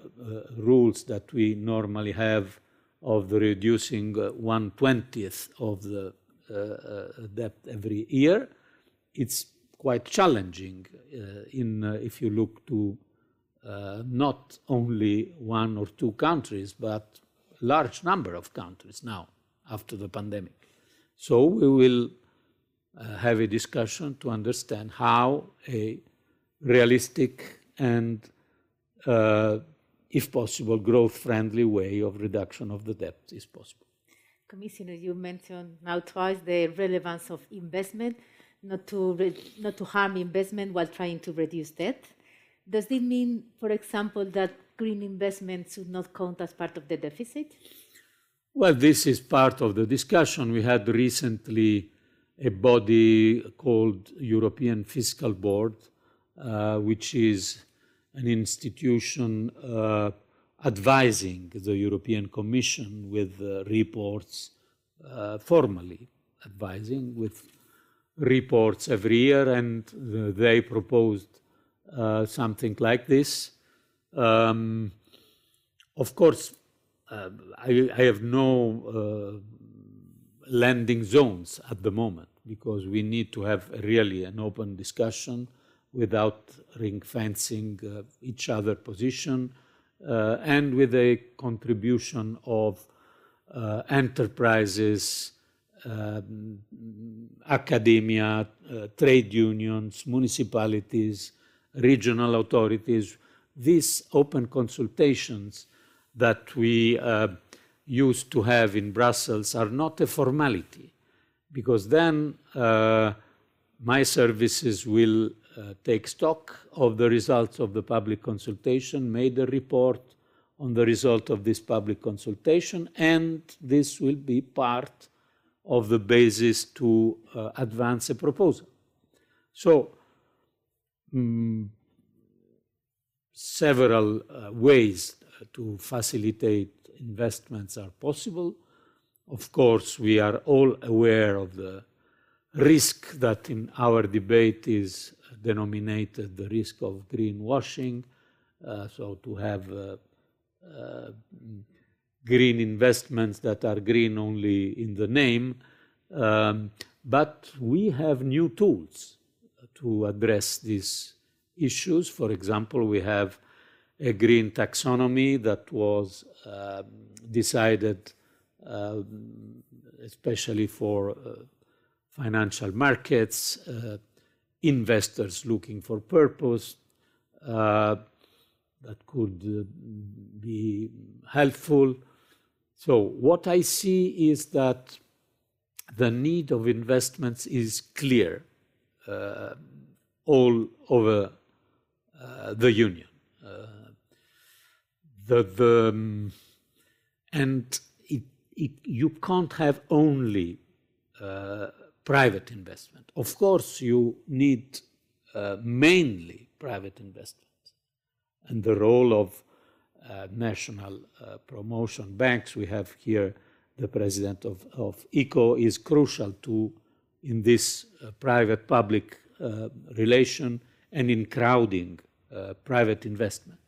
rules that we normally have of the reducing uh, one twentieth of the uh, debt every year, it's quite challenging in if you look to not only one or two countries, but large number of countries now after the pandemic. So we will uh, have a discussion to understand how a realistic and, if possible, growth-friendly way of reduction of the debt is possible. Commissioner, you mentioned now twice the relevance of investment not to, re- not to harm investment while trying to reduce debt. Does this mean, for example, that green investment should not count as part of the deficit? Well, this is part of the discussion. We had recently a body called European Fiscal Board, uh, which is an institution uh, advising the European Commission with uh, reports, uh, formally advising with reports every year, and they proposed uh, something like this. Um, of course, uh, I, I, have no landing zones at the moment because we need to have really an open discussion without ring fencing uh, each other position uh, and with a contribution of uh, enterprises um, academia, uh, trade unions, municipalities, regional authorities, these open consultations that we uh, used to have in Brussels are not a formality, because then uh, my services will take stock of the results of the public consultation, made a report on the result of this public consultation, and this will be part of the basis to uh, advance a proposal. So, um, several uh, ways to facilitate investments are possible. of course, we are all aware of the risk that in our debate is denominated the risk of greenwashing. Uh, so to have uh, uh, green investments that are green only in the name. Um, but we have new tools to address these issues. For example, we have a green taxonomy that was uh, decided uh, especially for uh, financial markets, uh, investors looking for purpose uh, that could uh, be helpful. So, what I see is that the need of investments is clear uh, all over uh, the Union. the, the, um, and it, it, you can't have only uh, private investment. Of course, you need uh, mainly private investment. And the role of uh, national uh, promotion banks, we have here the president of, of ICO, is crucial to in this uh, private public uh, relation and in crowding uh, private investment.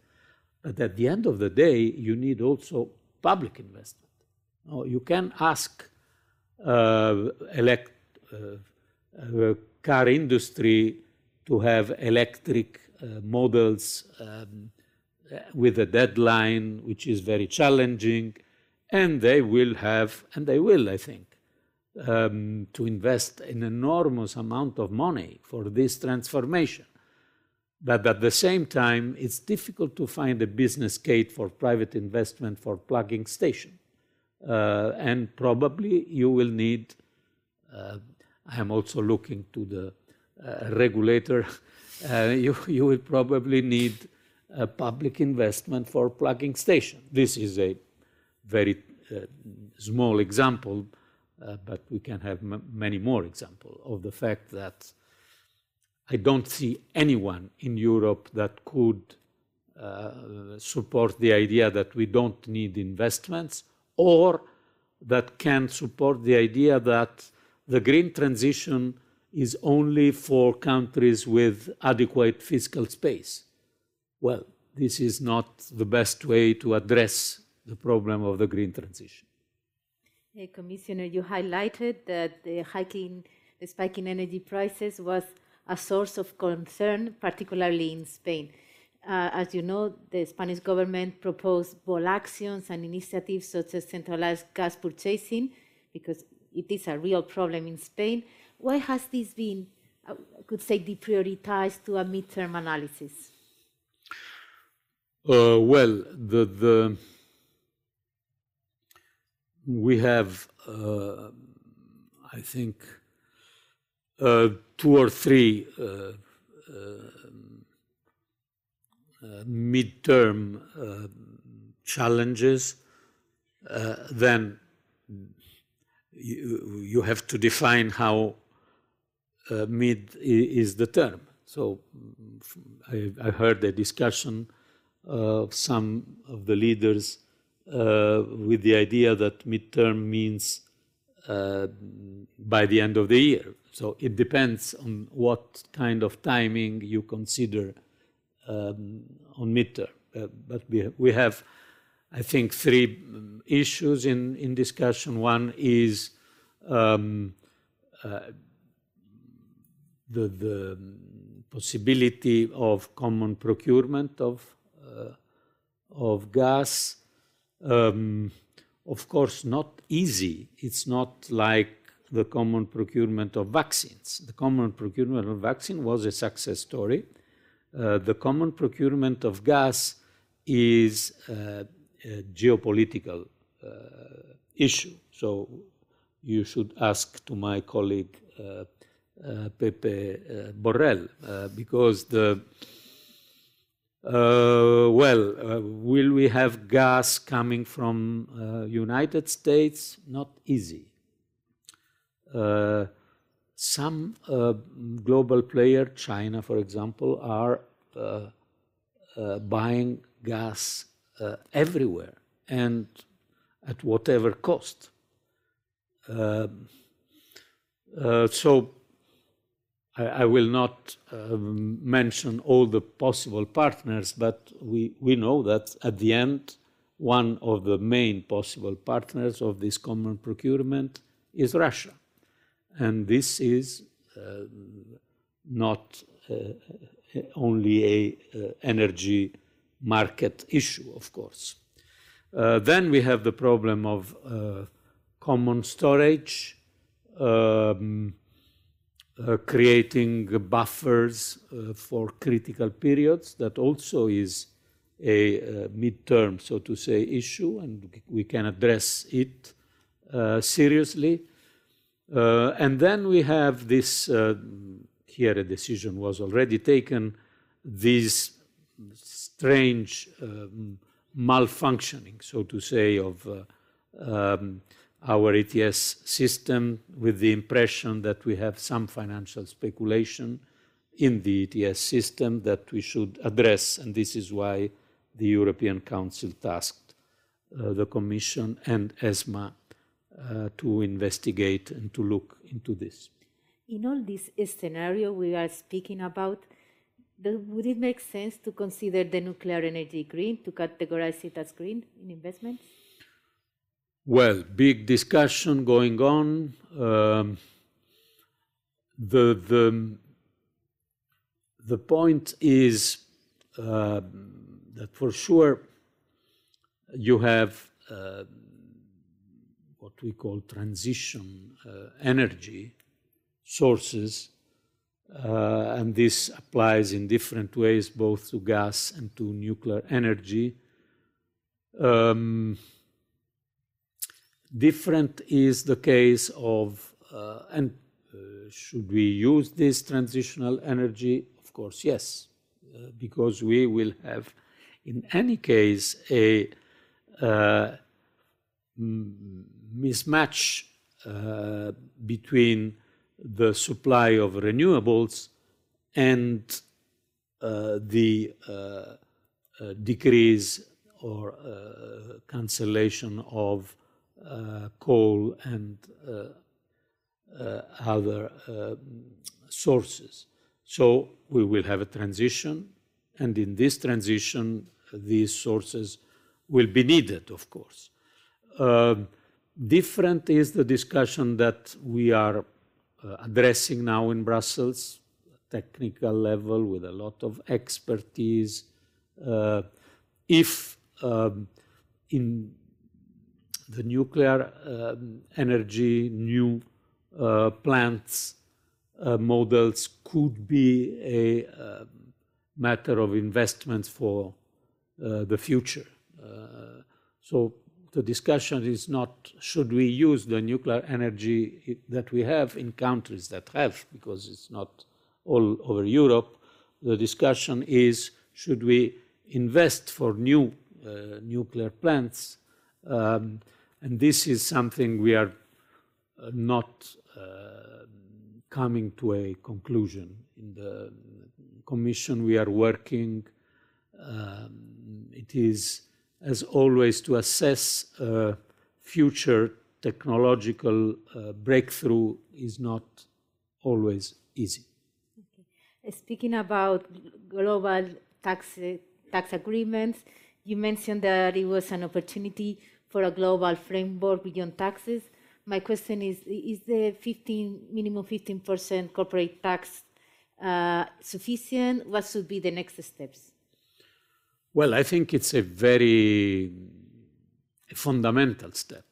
But at the end of the day, you need also public investment. You can ask elect car industry to have electric uh, models um, with a deadline which is very challenging, and they will have, and they will, I think, um, to invest an enormous amount of money for this transformation. But at the same time, it's difficult to find a business case for private investment for plugging station. Uh, and probably you will need uh, I am also looking to the uh, regulator. Uh, you, you will probably need a public investment for plugging station. This is a very uh, small example, uh, but we can have many more examples of the fact that I don't see anyone in Europe that could uh, support the idea that we don't need investments or that can support the idea that the green transition is only for countries with adequate fiscal space. Well, this is not the best way to address the problem of the green transition. Hey, Commissioner, you highlighted that the hiking, the spike in energy prices was a source of concern, particularly in Spain. Uh, as you know, the Spanish government proposed bold actions and initiatives such as centralized gas purchasing, because it is a real problem in Spain. Why has this been, I could say, deprioritized to a midterm analysis? Uh, well, the, the we have, uh, I think, uh, two or three uh, uh, uh, midterm challenges. then you, you have to define how uh, mid is the term. So I, I heard a discussion of some of the leaders uh, with the idea that midterm means uh, by the end of the year. So it depends on what kind of timing you consider um, on midterm. Uh, but we, we have I think, three issues in, in discussion. One is um, uh, the, the possibility of common procurement of, uh, of gas. Um, of course, not easy. It's not like the common procurement of vaccines. The common procurement of vaccine was a success story. Uh, the common procurement of gas is uh, geopolitical uh, issue. So you should ask to my colleague uh, uh, Pepe Borrell because the uh, well, uh, will we have gas coming from uh, United States? Not easy. some global player, China, for example, are buying gas uh, everywhere and at whatever cost. Um, uh, so I, I, will not um, mention all the possible partners, but we, we know that at the end, one of the main possible partners of this common procurement is Russia. And this is uh, not uh, only a uh, energy market issue, of course. Uh, then we have the problem of uh, common storage, um, uh, creating buffers uh, for critical periods. That also is a uh, midterm, so to say, issue, and we can address it uh, seriously. and then we have this here a decision was already taken, these strange um, malfunctioning, so to say, of uh, um, our ETS system with the impression that we have some financial speculation in the ETS system that we should address. And this is why the European Council tasked uh, the Commission and ESMA uh, to investigate and to look into this. In all this scenario we are speaking about, would it make sense to consider the nuclear energy green, to categorize it as green in investments? Well, big discussion going on. Um, the, the, the point is uh, that for sure you have uh, what we call transition uh, energy sources, uh, and this applies in different ways both to gas and to nuclear energy. Um, different is the case of, uh, and uh, should we use this transitional energy? Of course, yes, uh, because we will have, in any case, a uh, mismatch uh, between the supply of renewables and uh, the uh, uh, decrease or uh, cancellation of uh, coal and uh, other sources. So we will have a transition, and in this transition, these sources will be needed, of course. Um, different is the discussion that we are uh, addressing now in Brussels, technical level with a lot of expertise. Uh, if um, in the nuclear um, energy, new uh, plants uh, models could be a uh, matter of investments for uh, the future. so the discussion is not should we use the nuclear energy that we have in countries that have, because it's not all over Europe. The discussion is should we invest for new uh, nuclear plants? Um, and this is something we are uh, not uh, coming to a conclusion. In the Commission, we are working. Um, it is as always, to assess uh, future technological uh, breakthrough is not always easy. Okay. Speaking about global tax, tax agreements, you mentioned that it was an opportunity for a global framework beyond taxes. My question is, is the 15, minimum 15% corporate tax uh, sufficient? What should be the next steps? Well, I think it's a very fundamental step.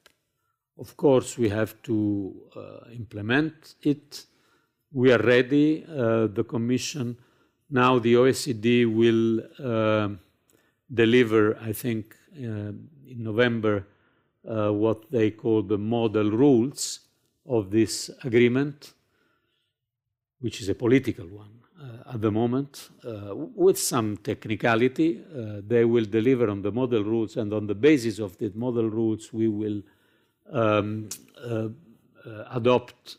Of course, we have to uh, implement it. We are ready. Uh, the Commission, now the OECD will uh, deliver, I think, uh, in November, uh, what they call the model rules of this agreement, which is a political one. Uh, at the moment uh, with some technicality. Uh, they will deliver on the model rules, and on the basis of the model rules, we will um, adopt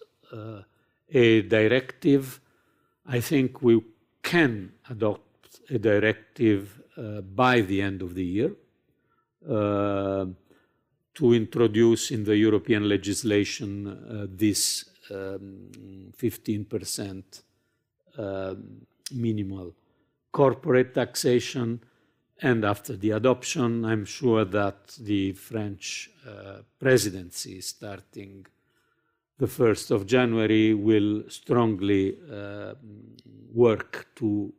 a directive. I think we can adopt a directive uh, by the end of the year. Uh, to introduce in the European legislation uh, this um, 15% uh, minimal corporate taxation. And after the adoption, I'm sure that the French uh, presidency, starting the 1st of January, will strongly uh, work to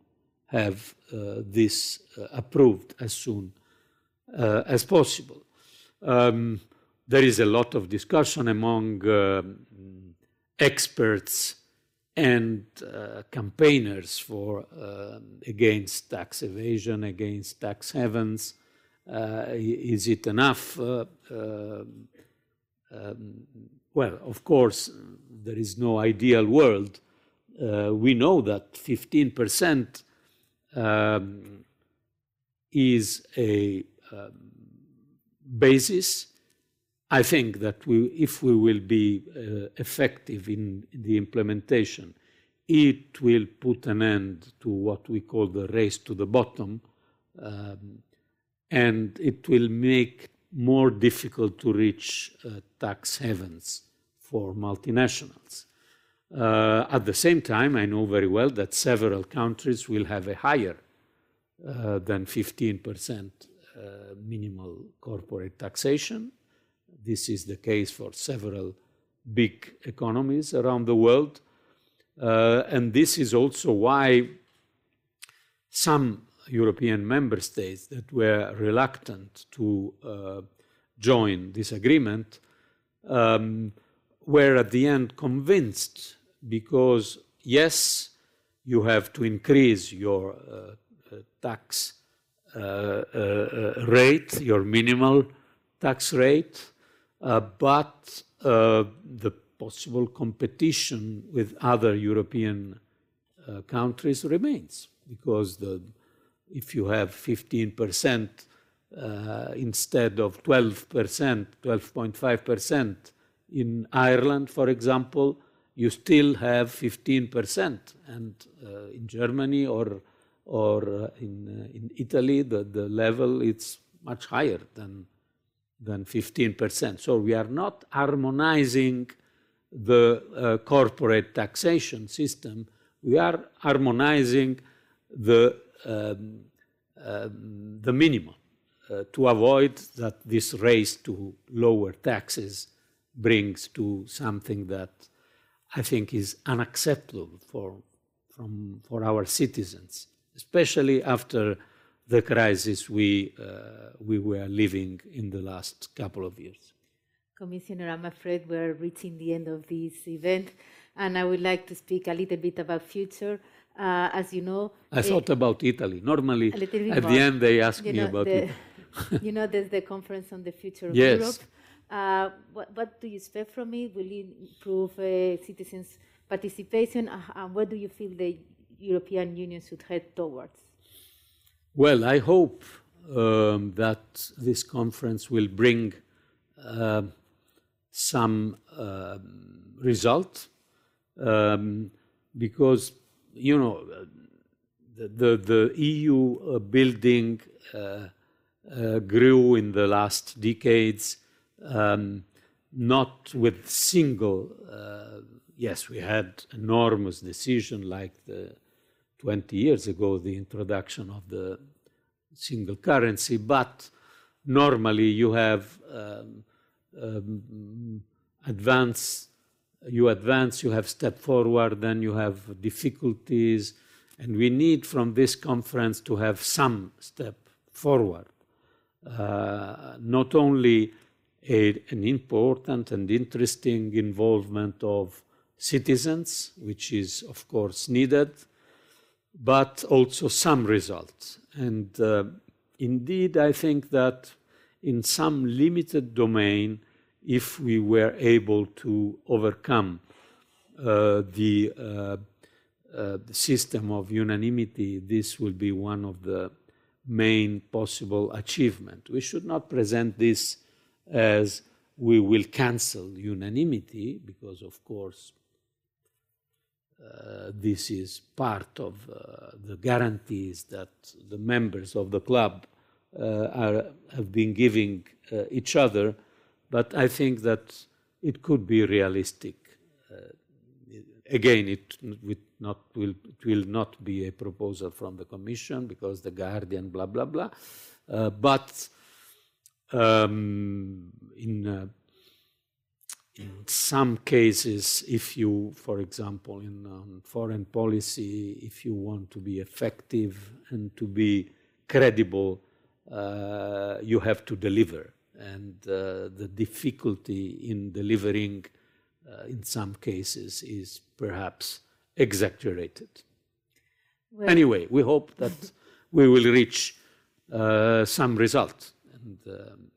have uh, this uh, approved as soon uh, as possible. Um, there is a lot of discussion among um, experts and uh, campaigners for uh, against tax evasion, against tax havens. Uh, is it enough? Uh, um, um, well, of course, there is no ideal world. Uh, we know that 15% um, is a um, basis I think that we, if we will be uh, effective in the implementation, it will put an end to what we call the race to the bottom, um, and it will make more difficult to reach uh, tax havens for multinationals. Uh, at the same time, I know very well that several countries will have a higher uh, than 15% uh, minimal corporate taxation this is the case for several big economies around the world. Uh, and this is also why some European member states that were reluctant to uh, join this agreement um, were at the end convinced because, yes, you have to increase your uh, uh tax uh, uh, rate, your minimal tax rate, but uh, the possible competition with other European uh, countries remains because the, if you have 15% uh, instead of 12%, 12.5% in Ireland, for example, you still have 15%. And uh, in Germany or, or in, in Italy, the, the level is much higher than than 15%. So we are not harmonizing the uh, corporate taxation system, we are harmonizing the, um, um, the minimum uh, to avoid that this race to lower taxes brings to something that I think is unacceptable for, from, for our citizens, especially after the crisis we, uh, we were living in the last couple of years. Commissioner, I'm afraid we're reaching the end of this event, and I would like to speak a little bit about future. Uh, as you know, I thought about Italy. Normally, at more. the end, they ask you me know, about the, it. you know, there's the conference on the future of yes. Europe. Uh, what, what, do you expect from it? Will it improve uh, citizens' participation? Uh, and what do you feel the European Union should head towards? Well, I hope um, that this conference will bring uh, some uh, result. Um, because, you know, the, the, the EU uh, building uh, uh, grew in the last decades, um, not with single, uh, yes, we had enormous decision like the 20 years ago, the introduction of the single currency, but normally you have um, um, advance, you advance, you have step forward, then you have difficulties, and we need from this conference to have some step forward. Uh, not only a, an important and interesting involvement of citizens, which is of course needed, but also some results. And uh, indeed, I think that in some limited domain, if we were able to overcome uh, the, uh, uh system of unanimity, this will be one of the main possible achievement. We should not present this as we will cancel unanimity, because of course uh, this is part of uh, the guarantees that the members of the club uh, are, have been giving uh, each other. but I think that it could be realistic. Uh, again, it will not, will, it will not be a proposal from the Commission because the Guardian, blah, blah, blah. But um, in, in some cases, if you, for example, in um, foreign policy, if you want to be effective and to be credible, uh, you have to deliver. And uh, the difficulty in delivering uh, in some cases is perhaps exaggerated. Well, anyway, we hope that we will reach uh, some result and um,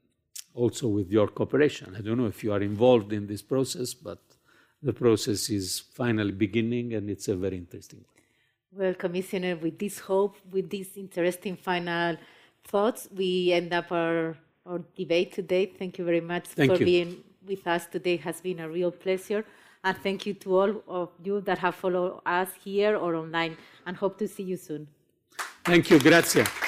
also with your cooperation. I don't know if you are involved in this process, but the process is finally beginning and it's a very interesting one. Well, Commissioner, with this hope, with these interesting final thoughts, we end up our, our debate today. Thank you very much Thank for you. being with us today. It has been a real pleasure. And thank you to all of you that have followed us here or online and hope to see you soon. Thank you, gracias.